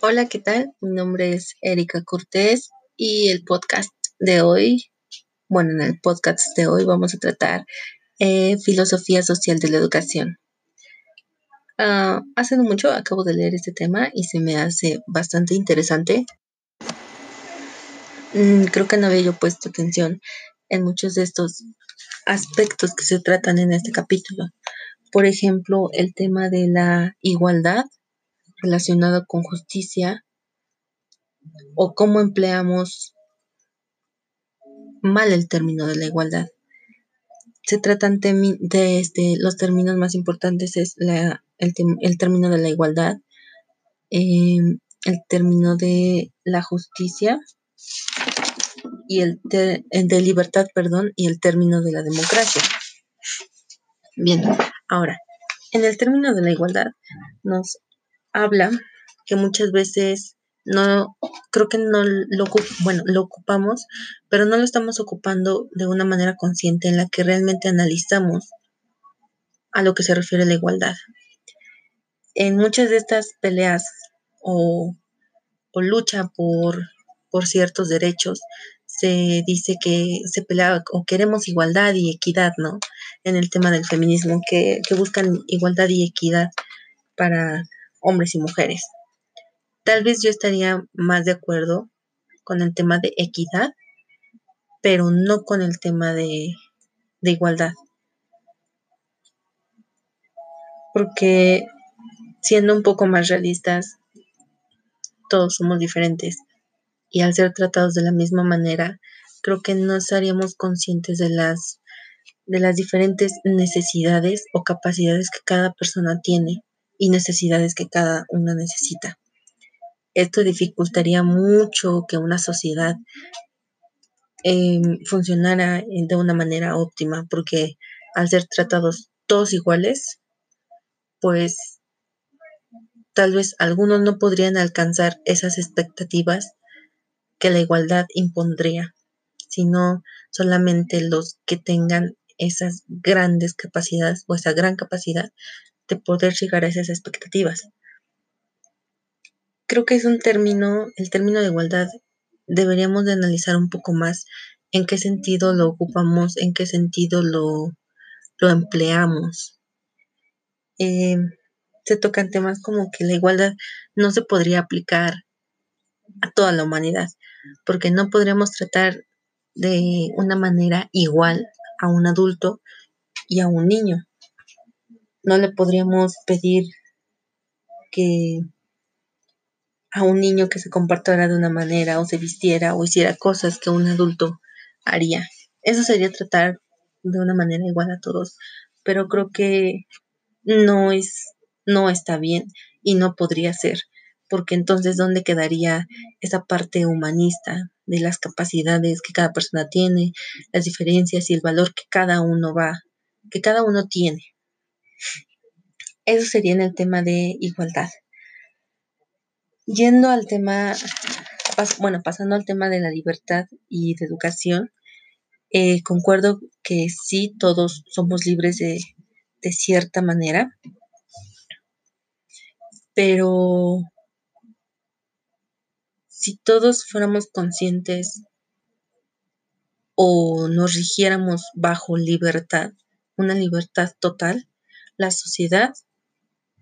Hola, ¿qué tal? Mi nombre es Erika Cortés y el podcast de hoy, bueno, en el podcast de hoy vamos a tratar eh, filosofía social de la educación. Uh, hace no mucho acabo de leer este tema y se me hace bastante interesante. Mm, creo que no había yo puesto atención en muchos de estos aspectos que se tratan en este capítulo. Por ejemplo, el tema de la igualdad relacionado con justicia o cómo empleamos mal el término de la igualdad. Se tratan de este, los términos más importantes es la, el, término de la igualdad, em, el término de la justicia y el, de libertad, perdón, y el término de la democracia. Bien, ahora, en el término de la igualdad nos habla que muchas veces no, creo que no lo, bueno, lo ocupamos, pero no lo estamos ocupando de una manera consciente en la que realmente analizamos a lo que se refiere la igualdad. En muchas de estas peleas o, o lucha por, por ciertos derechos, se dice que se pelea o queremos igualdad y equidad, ¿no? En el tema del feminismo, que, que buscan igualdad y equidad para hombres y mujeres. Tal vez yo estaría más de acuerdo con el tema de equidad, pero no con el tema de, de igualdad. Porque siendo un poco más realistas, todos somos diferentes y al ser tratados de la misma manera, creo que no estaríamos conscientes de las de las diferentes necesidades o capacidades que cada persona tiene y necesidades que cada una necesita. Esto dificultaría mucho que una sociedad em, funcionara de una manera óptima, porque al ser tratados todos iguales, pues tal vez algunos no podrían alcanzar esas expectativas que la igualdad impondría, sino solamente los que tengan esas grandes capacidades o esa gran capacidad de poder llegar a esas expectativas. Creo que es un término, el término de igualdad, deberíamos de analizar un poco más en qué sentido lo ocupamos, en qué sentido lo, lo empleamos. Eh, se tocan temas como que la igualdad no se podría aplicar a toda la humanidad, porque no podríamos tratar de una manera igual a un adulto y a un niño no le podríamos pedir que a un niño que se comportara de una manera o se vistiera o hiciera cosas que un adulto haría. Eso sería tratar de una manera igual a todos, pero creo que no es no está bien y no podría ser, porque entonces dónde quedaría esa parte humanista de las capacidades que cada persona tiene, las diferencias y el valor que cada uno va, que cada uno tiene. Eso sería en el tema de igualdad. Yendo al tema, bueno, pasando al tema de la libertad y de educación, eh, concuerdo que sí, todos somos libres de, de cierta manera, pero si todos fuéramos conscientes o nos rigiéramos bajo libertad, una libertad total, la sociedad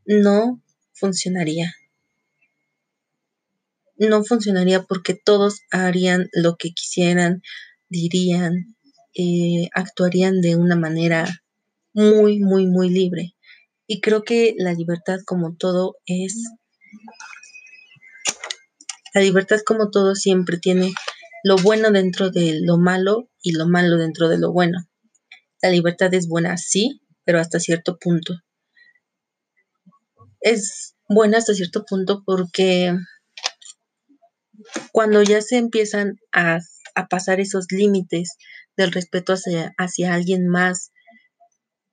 no funcionaría. No funcionaría porque todos harían lo que quisieran, dirían, eh, actuarían de una manera muy, muy, muy libre. Y creo que la libertad como todo es... La libertad como todo siempre tiene lo bueno dentro de lo malo y lo malo dentro de lo bueno. La libertad es buena, sí, pero hasta cierto punto. Es buena hasta cierto punto porque cuando ya se empiezan a, pasar esos límites del respeto hacia, hacia alguien más,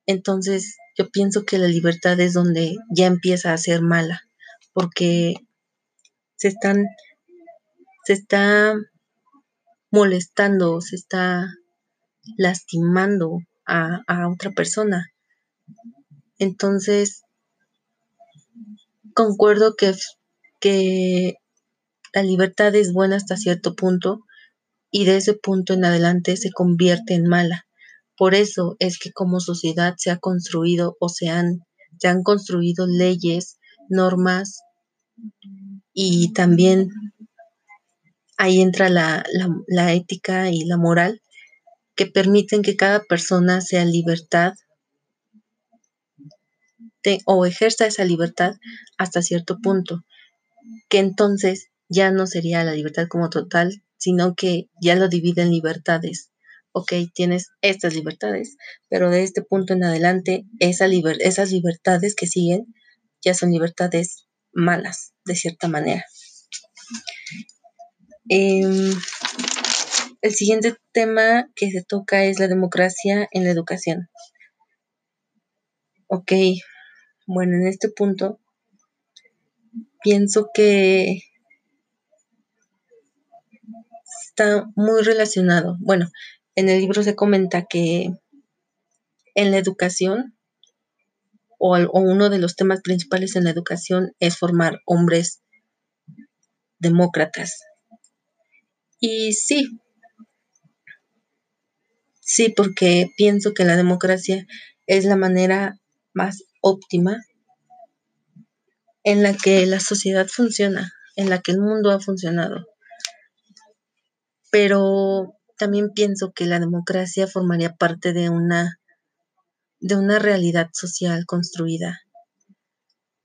entonces yo pienso que la libertad es donde ya empieza a ser mala, porque se están, se está molestando, se está lastimando a, a otra persona. Entonces, concuerdo que que la libertad es buena hasta cierto punto y de ese punto en adelante se convierte en mala. Por eso es que como sociedad se ha construido o se han, se han construido leyes, normas y también ahí entra la, la, ética y la moral que permiten que cada persona sea libertad o ejerza esa libertad hasta cierto punto, que entonces ya no sería la libertad como total, sino que ya lo divide en libertades. Ok, tienes estas libertades, pero de este punto en adelante, esa esas libertades que siguen ya son libertades malas, de cierta manera. Em, el siguiente tema que se toca es la democracia en la educación. Ok, bueno, en este punto pienso que está muy relacionado. Bueno, en el libro se comenta que en la educación, o, uno de los temas principales en la educación es formar hombres demócratas. Y sí, sí, porque pienso que la democracia es la manera más óptima en la que la sociedad funciona, en la que el mundo ha funcionado. Pero también pienso que la democracia formaría parte de una de una realidad social construida.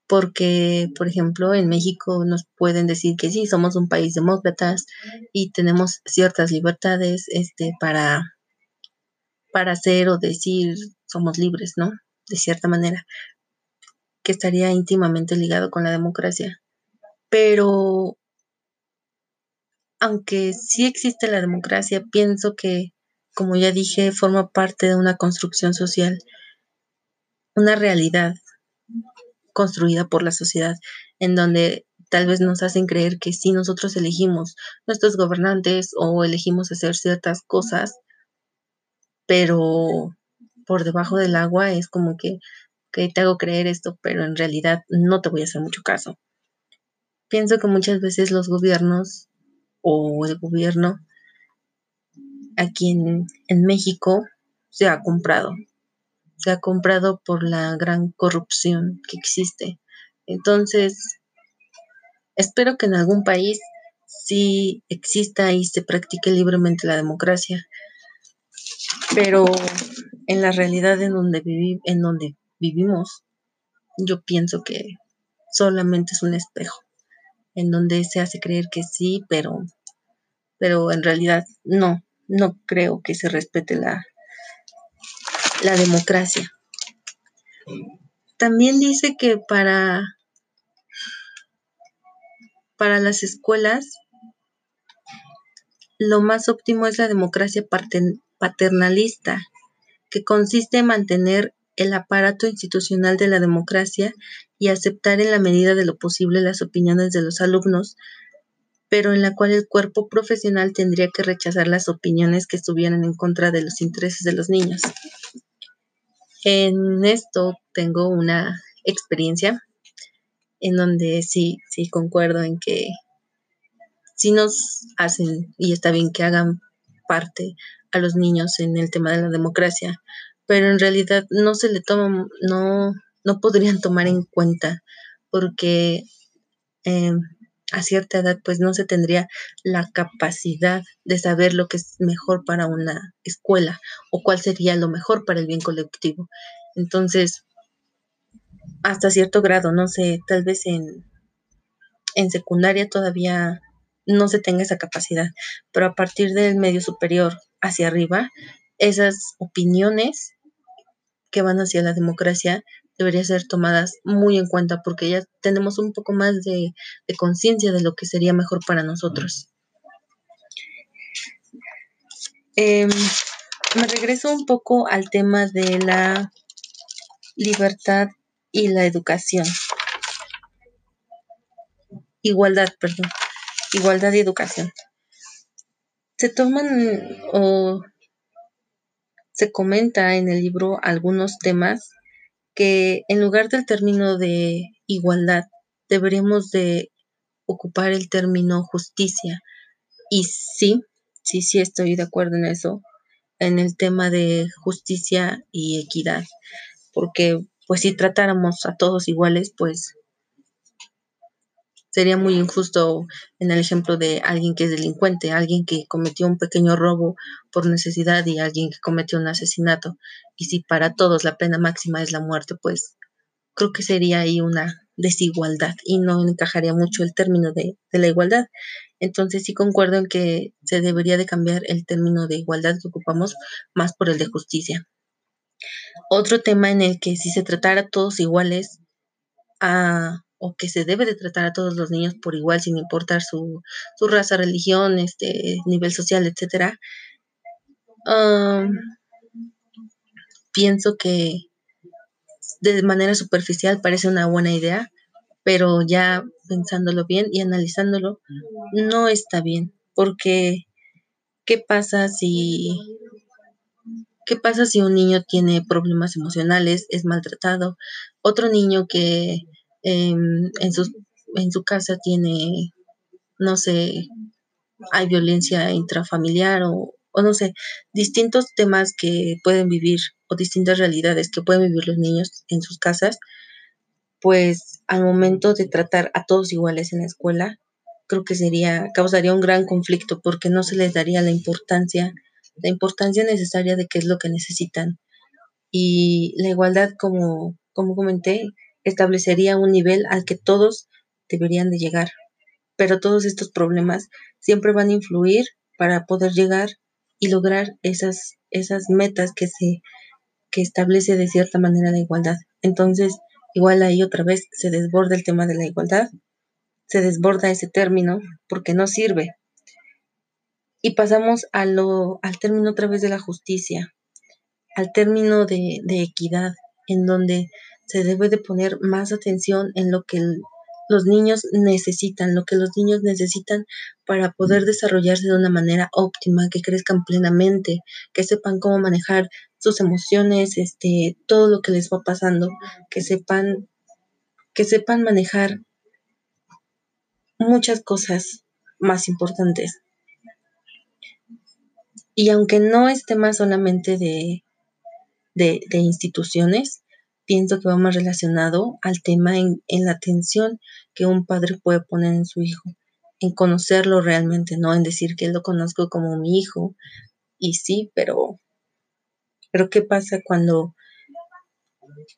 Porque, por ejemplo, en México nos pueden decir que sí, somos un país demócratas y tenemos ciertas libertades este, para, para hacer o decir somos libres, ¿no? De cierta manera que estaría íntimamente ligado con la democracia. Pero, aunque sí existe la democracia, pienso que, como ya dije, forma parte de una construcción social, una realidad construida por la sociedad, en donde tal vez nos hacen creer que si nosotros elegimos nuestros gobernantes o elegimos hacer ciertas cosas, pero por debajo del agua es como que te hago creer esto, pero en realidad no te voy a hacer mucho caso. Pienso que muchas veces los gobiernos o el gobierno aquí en, en México se ha comprado. Se ha comprado por la gran corrupción que existe. Entonces, espero que en algún país sí exista y se practique libremente la democracia. Pero en la realidad en donde, viví, en donde vivimos, yo pienso que solamente es un espejo en donde se hace creer que sí, pero, pero en realidad no, no creo que se respete la, la democracia. También dice que para, para las escuelas lo más óptimo es la democracia paternalista, que consiste en mantener el aparato institucional de la democracia y aceptar en la medida de lo posible las opiniones de los alumnos, pero en la cual el cuerpo profesional tendría que rechazar las opiniones que estuvieran en contra de los intereses de los niños. En esto tengo una experiencia en donde sí, sí concuerdo en que sí nos hacen, y está bien que hagan parte a los niños en el tema de la democracia, pero en realidad no se le toma, no, no podrían tomar en cuenta porque eh, a cierta edad pues no se tendría la capacidad de saber lo que es mejor para una escuela o cuál sería lo mejor para el bien colectivo. Entonces, hasta cierto grado, no sé, tal vez en, en secundaria todavía no se tenga esa capacidad, pero a partir del medio superior hacia arriba, esas opiniones que van hacia la democracia deberían ser tomadas muy en cuenta porque ya tenemos un poco más de, conciencia de lo que sería mejor para nosotros. Em, me regreso un poco al tema de la libertad y la educación. Igualdad, perdón. Igualdad y educación. Se toman o se comenta en el libro algunos temas que en lugar del término de igualdad deberíamos de ocupar el término justicia. Y sí, sí, sí estoy de acuerdo en eso, en el tema de justicia y equidad, porque pues si tratáramos a todos iguales, pues sería muy injusto en el ejemplo de alguien que es delincuente, alguien que cometió un pequeño robo por necesidad y alguien que cometió un asesinato. Y si para todos la pena máxima es la muerte, pues creo que sería ahí una desigualdad y no encajaría mucho el término de, la igualdad. Entonces sí concuerdo en que se debería de cambiar el término de igualdad que ocupamos más por el de justicia. Otro tema en el que si se tratara a todos iguales a, o que se debe de tratar a todos los niños por igual sin importar su, raza, religión, este, nivel social, etcétera, pienso que de manera superficial parece una buena idea, pero ya pensándolo bien y analizándolo, no está bien, porque ¿qué pasa si qué pasa si un niño tiene problemas emocionales, es maltratado? Otro niño que en, su, en su casa tiene, no sé, hay violencia intrafamiliar o, o no sé, distintos temas que pueden vivir o distintas realidades que pueden vivir los niños en sus casas, pues al momento de tratar a todos iguales en la escuela, creo que sería, causaría un gran conflicto porque no se les daría la importancia, la importancia necesaria de qué es lo que necesitan. Y la igualdad, como, como comenté, establecería un nivel al que todos deberían de llegar. Pero todos estos problemas siempre van a influir para poder llegar y lograr esas, esas metas que se que establece de cierta manera la igualdad. Entonces, igual ahí otra vez se desborda el tema de la igualdad, se desborda ese término porque no sirve. Y pasamos lo, al término otra vez de la justicia, al término de equidad, en donde se debe de poner más atención en lo que los niños necesitan, lo que los niños necesitan para poder desarrollarse de una manera óptima, que crezcan plenamente, que sepan cómo manejar sus emociones, este, todo lo que les va pasando, que sepan, que sepan manejar muchas cosas más importantes. Y aunque no es tema solamente de, de, instituciones, pienso que va más relacionado al tema en, la atención que un padre puede poner en su hijo, en conocerlo realmente, no en decir que lo conozco como mi hijo. Y sí, pero, pero ¿qué pasa cuando,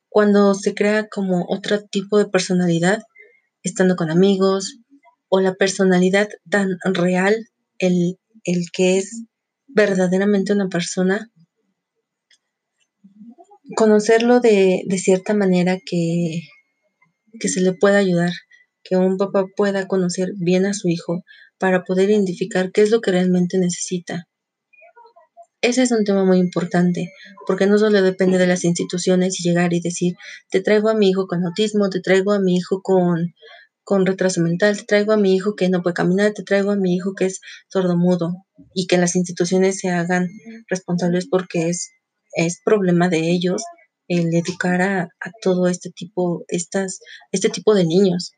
cuando se crea como otro tipo de personalidad, estando con amigos, o la personalidad tan real, el, el que es verdaderamente una persona conocerlo de, cierta manera que, que se le pueda ayudar, que un papá pueda conocer bien a su hijo para poder identificar qué es lo que realmente necesita. Ese es un tema muy importante, porque no solo depende de las instituciones y llegar y decir, te traigo a mi hijo con autismo, te traigo a mi hijo con, con retraso mental, te traigo a mi hijo que no puede caminar, te traigo a mi hijo que es sordomudo, y que las instituciones se hagan responsables porque es es problema de ellos el educar a, todo este tipo, estas, este tipo de niños.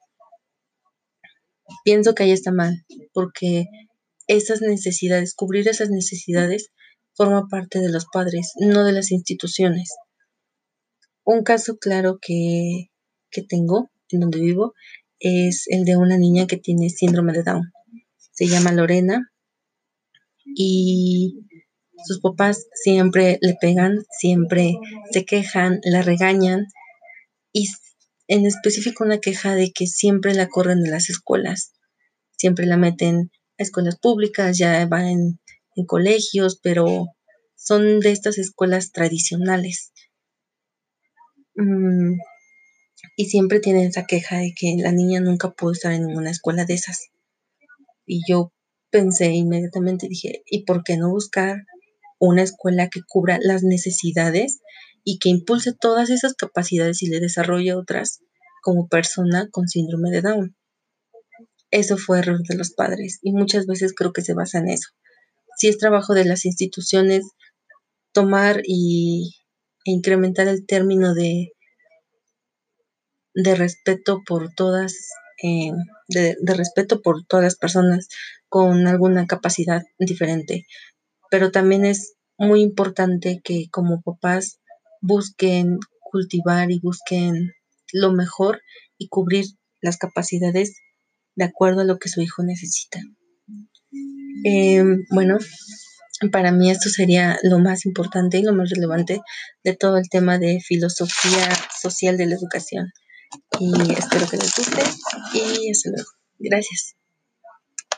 Pienso que ahí está mal, porque esas necesidades, cubrir esas necesidades, forma parte de los padres, no de las instituciones. Un caso claro que, que tengo en donde vivo es el de una niña que tiene síndrome de Down. Se llama Lorena y sus papás siempre le pegan, siempre se quejan, la regañan y en específico una queja de que siempre la corren de las escuelas, siempre la meten a escuelas públicas, ya va en, colegios, pero son de estas escuelas tradicionales. Mm, y siempre tienen esa queja de que la niña nunca pudo estar en ninguna escuela de esas. Y yo pensé inmediatamente, dije, ¿y por qué no buscar una escuela que cubra las necesidades y que impulse todas esas capacidades y le desarrolle otras como persona con síndrome de Down. Eso fue error de los padres y muchas veces creo que se basa en eso. Si es trabajo de las instituciones tomar y, e incrementar el término de, de respeto por todas eh, de, respeto por todas las personas con alguna capacidad diferente. Pero también es muy importante que como papás busquen cultivar y busquen lo mejor y cubrir las capacidades de acuerdo a lo que su hijo necesita. Em, bueno, para mí esto sería lo más importante y lo más relevante de todo el tema de filosofía social de la educación. Y espero que les guste y hasta luego. Gracias.